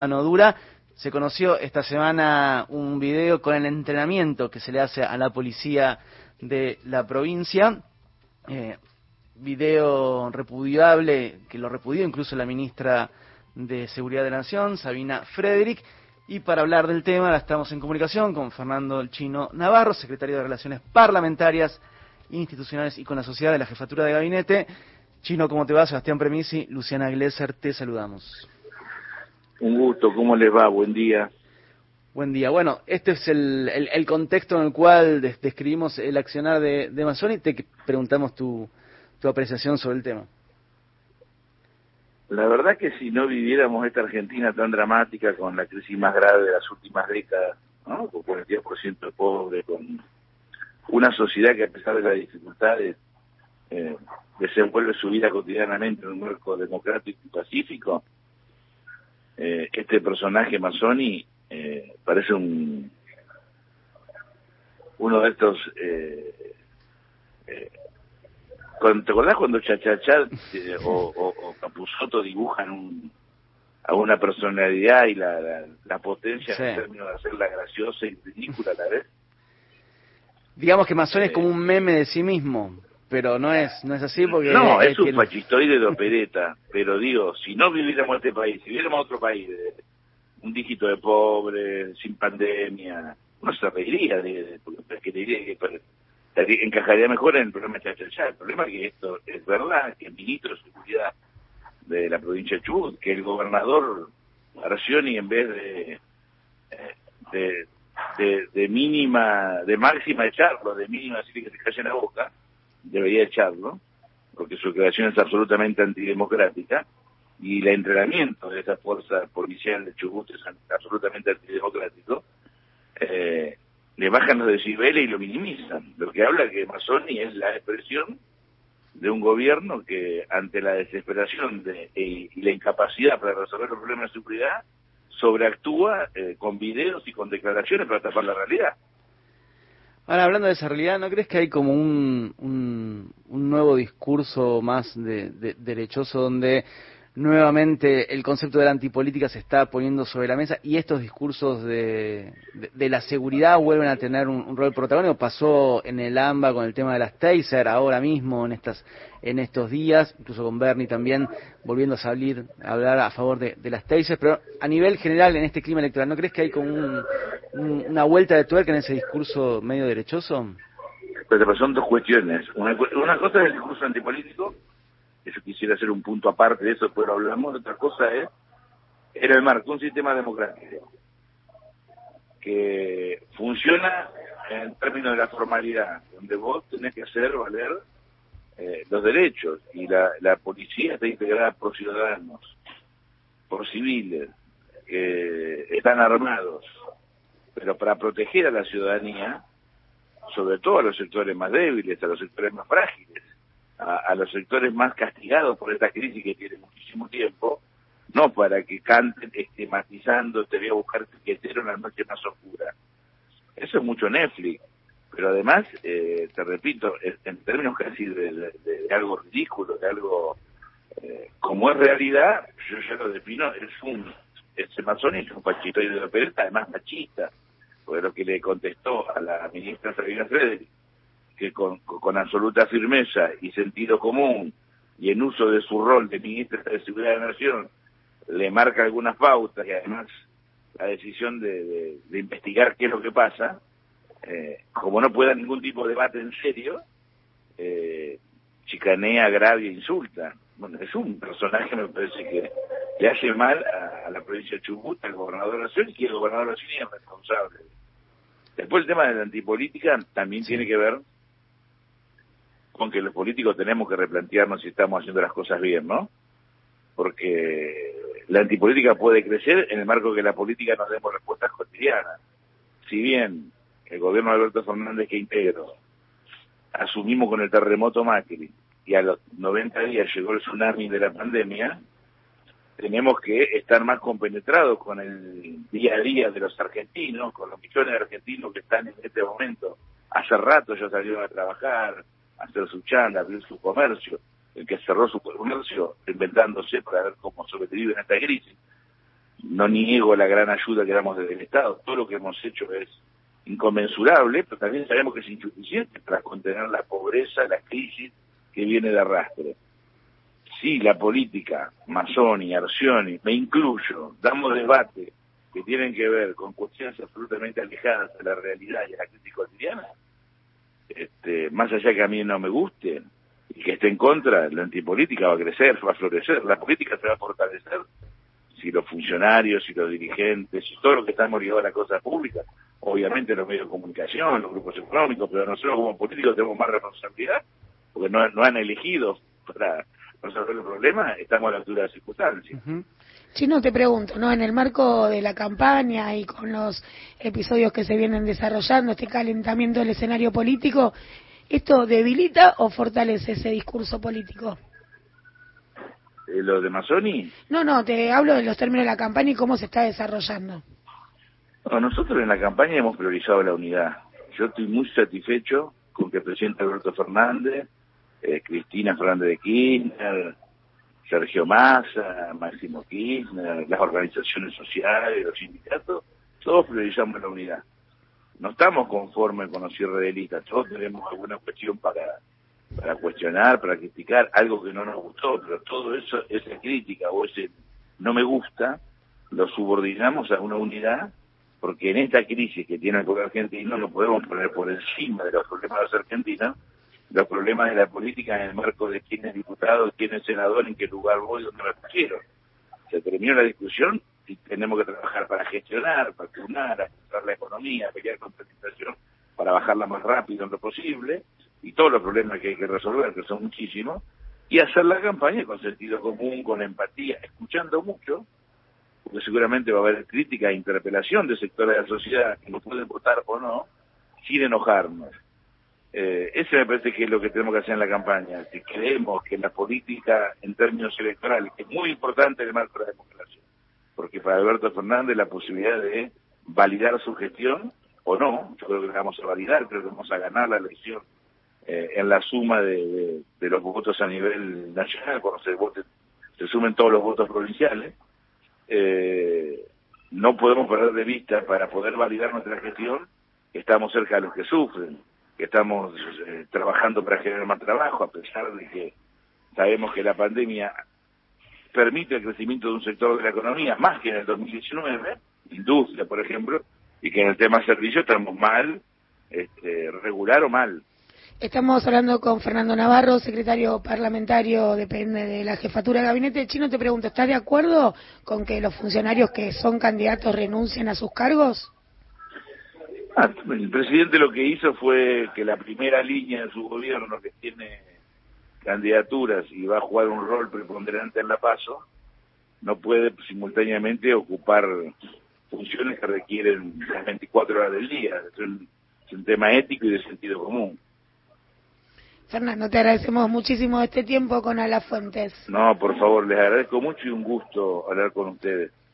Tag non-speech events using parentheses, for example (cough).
mano dura. Se conoció esta semana un video con el entrenamiento que se le hace a la policía de la provincia. Eh, video repudiable, que lo repudió incluso la ministra de Seguridad de la Nación, Sabina Frederick. Y para hablar del tema, estamos en comunicación con Fernando El Chino Navarro, secretario de Relaciones Parlamentarias, Institucionales y con la Sociedad de la Jefatura de Gabinete. Chino, ¿cómo te va? Sebastián Premisi, Luciana Glesser, te saludamos. Un gusto, ¿cómo les va? Buen día. Buen día. Bueno, este es el, el, contexto en el cual describimos el accionar de, de y Te preguntamos tu, tu apreciación sobre el tema. La verdad que si no viviéramos esta Argentina tan dramática con la crisis más grave de las últimas décadas, ¿no? con 42% de pobres, con una sociedad que a pesar de las dificultades eh, desenvuelve su vida cotidianamente en un marco democrático y pacífico, eh, este personaje Mazzoni eh, parece un uno de estos eh, eh ¿te acordás cuando Chachachá eh, o, o, o, Capusotto dibujan un, a una personalidad y la, la, potencia en términos de hacerla graciosa y ridícula a la vez? Digamos que Mazzoni es como un meme de sí mismo pero no es no es así porque no es, un fachistoide de opereta (laughs) pero digo si no viviéramos este país si viviéramos otro país un dígito de pobre sin pandemia uno se reiría de, porque diría que encajaría mejor en el programa Chachachá el problema es que esto es verdad que el ministro de seguridad de la provincia de Chubut que el gobernador Arcioni en vez de de, de, de mínima de máxima echarlo de mínima decir que se calle en la boca debería echarlo, porque su creación es absolutamente antidemocrática, y el entrenamiento de esa fuerza policial de Chubut es absolutamente antidemocrático, eh, le bajan los decibeles y lo minimizan. Lo que habla que Mazzoni es la expresión de un gobierno que ante la desesperación de, y, la incapacidad para resolver los problemas de seguridad, sobreactúa eh, con videos y con declaraciones para tapar la realidad. Ahora, hablando de esa realidad, ¿no crees que hay como un, un, nuevo discurso más de, derechoso donde nuevamente el concepto de la antipolítica se está poniendo sobre la mesa y estos discursos de, de, la seguridad vuelven a tener un, rol protagónico. Pasó en el AMBA con el tema de las taser, ahora mismo en estas en estos días, incluso con Bernie también volviendo a salir a hablar a favor de, las taser, pero a nivel general en este clima electoral, ¿no crees que hay como una vuelta de tuerca en ese discurso medio derechoso? Pero son dos cuestiones. Una, una cosa es el discurso antipolítico quisiera hacer un punto aparte de eso, lo hablamos. Otra cosa es, era el marco, un sistema democrático que funciona en términos de la formalidad, donde vos tenés que hacer valer eh, los derechos y la, la policía está integrada por ciudadanos, por civiles, que están armados, pero para proteger a la ciudadanía, sobre todo a los sectores más débiles, a los sectores más frágiles, a, los sectores más castigados por esta crisis que tiene muchísimo tiempo, no para que canten estigmatizando, te voy a buscar piquetero en la noche más oscura. Eso es mucho Netflix, pero además, eh, te repito, en términos casi de, algo ridículo, de algo eh, como es realidad, yo ya lo defino, es un, ese masón es un pachito de la además machista, fue lo que le contestó a la ministra Sabina Frederick que con, con absoluta firmeza y sentido común y en uso de su rol de ministra de Seguridad de la Nación le marca algunas pautas y además la decisión de, de, investigar qué es lo que pasa, eh, como no pueda ningún tipo de debate en serio, eh, chicanea, agravia, insulta. Bueno, es un personaje, me parece que le hace mal a, la provincia de Chubut, al gobernador de la Nación, y que el gobernador de la Nación es responsable. Después el tema de la antipolítica también tiene que ver con que los políticos tenemos que replantearnos si estamos haciendo las cosas bien, ¿no? Porque la antipolítica puede crecer en el marco que la política nos demos respuestas cotidianas. Si bien el gobierno de Alberto Fernández que integro asumimos con el terremoto Macri y a los 90 días llegó el tsunami de la pandemia, tenemos que estar más compenetrados con el día a día de los argentinos, con los millones de argentinos que están en este momento. Hace rato ya salieron a trabajar, hacer su chanda, abrir su comercio, el que cerró su comercio inventándose para ver cómo sobrevive en esta crisis. no niego la gran ayuda que damos desde el Estado, todo lo que hemos hecho es inconmensurable, pero también sabemos que es insuficiente para contener la pobreza, la crisis que viene de arrastre. Si la política, Masoni, Arcioni, me incluyo, damos debate que tienen que ver con cuestiones absolutamente alejadas de la realidad y de la crítica cotidiana, este, más allá que a mí no me guste y que esté en contra, la antipolítica va a crecer, va a florecer, la política se va a fortalecer si los funcionarios, si los dirigentes, si todo lo que estamos ligados a la cosa pública, obviamente los medios de comunicación, los grupos económicos, pero nosotros como políticos tenemos más responsabilidad, porque no han elegido para resolver el problema, estamos a la altura de las circunstancias. Chino, te pregunto, ¿no? En el marco de la campaña y con los episodios que se vienen desarrollando, este calentamiento del escenario político, ¿esto debilita o fortalece ese discurso político? Eh, ¿Lo de Mazzoni? No, no, te hablo de los términos de la campaña y cómo se está desarrollando. nosotros en la campaña hemos priorizado la unidad. Yo estoy muy satisfecho con que el presidente Alberto Fernández, eh, Cristina Fernández de Kirchner, Sergio Massa, Máximo Kirchner, las organizaciones sociales, los sindicatos, todos priorizamos la unidad. No estamos conformes con los cierres de listas, todos tenemos alguna cuestión para para cuestionar, para criticar algo que no nos gustó, pero todo eso, esa crítica o ese no me gusta, lo subordinamos a una unidad, porque en esta crisis que tiene el pueblo argentino no podemos poner por encima de los problemas de los argentinos los problemas de la política en el marco de quién es diputado, quién es senador, en qué lugar voy, dónde me pusieron. Se terminó la discusión y tenemos que trabajar para gestionar, para vacunar, apuntar la economía, pelear contra la inflación, para bajarla más rápido en lo posible, y todos los problemas que hay que resolver, que son muchísimos, y hacer la campaña con sentido común, con empatía, escuchando mucho, porque seguramente va a haber crítica e interpelación de sectores de la sociedad que nos pueden votar o no, sin enojarnos. Eh, ese me parece que es lo que tenemos que hacer en la campaña. Si creemos que la política en términos electorales es muy importante en el marco de la democracia, porque para Alberto Fernández la posibilidad de validar su gestión o no, yo creo que la vamos a validar, creo que vamos a ganar la elección eh, en la suma de, los votos a nivel nacional, cuando se, voten, se sumen todos los votos provinciales, eh, no podemos perder de vista para poder validar nuestra gestión estamos cerca de los que sufren, que estamos eh, trabajando para generar más trabajo, a pesar de que sabemos que la pandemia permite el crecimiento de un sector de la economía más que en el 2019, industria, por ejemplo, y que en el tema servicio estamos mal, este, regular o mal. Estamos hablando con Fernando Navarro, secretario parlamentario, depende de la jefatura de gabinete. Chino, te pregunto, ¿estás de acuerdo con que los funcionarios que son candidatos renuncien a sus cargos? Ah, (laughs) el presidente lo que hizo fue que la primera línea de su gobierno, que tiene candidaturas y va a jugar un rol preponderante en la paso, no puede simultáneamente ocupar funciones que requieren las 24 horas del día. es un tema ético y de sentido común. Fernando, te agradecemos muchísimo este tiempo con Alafuentes. No, por favor, les agradezco mucho y un gusto hablar con ustedes.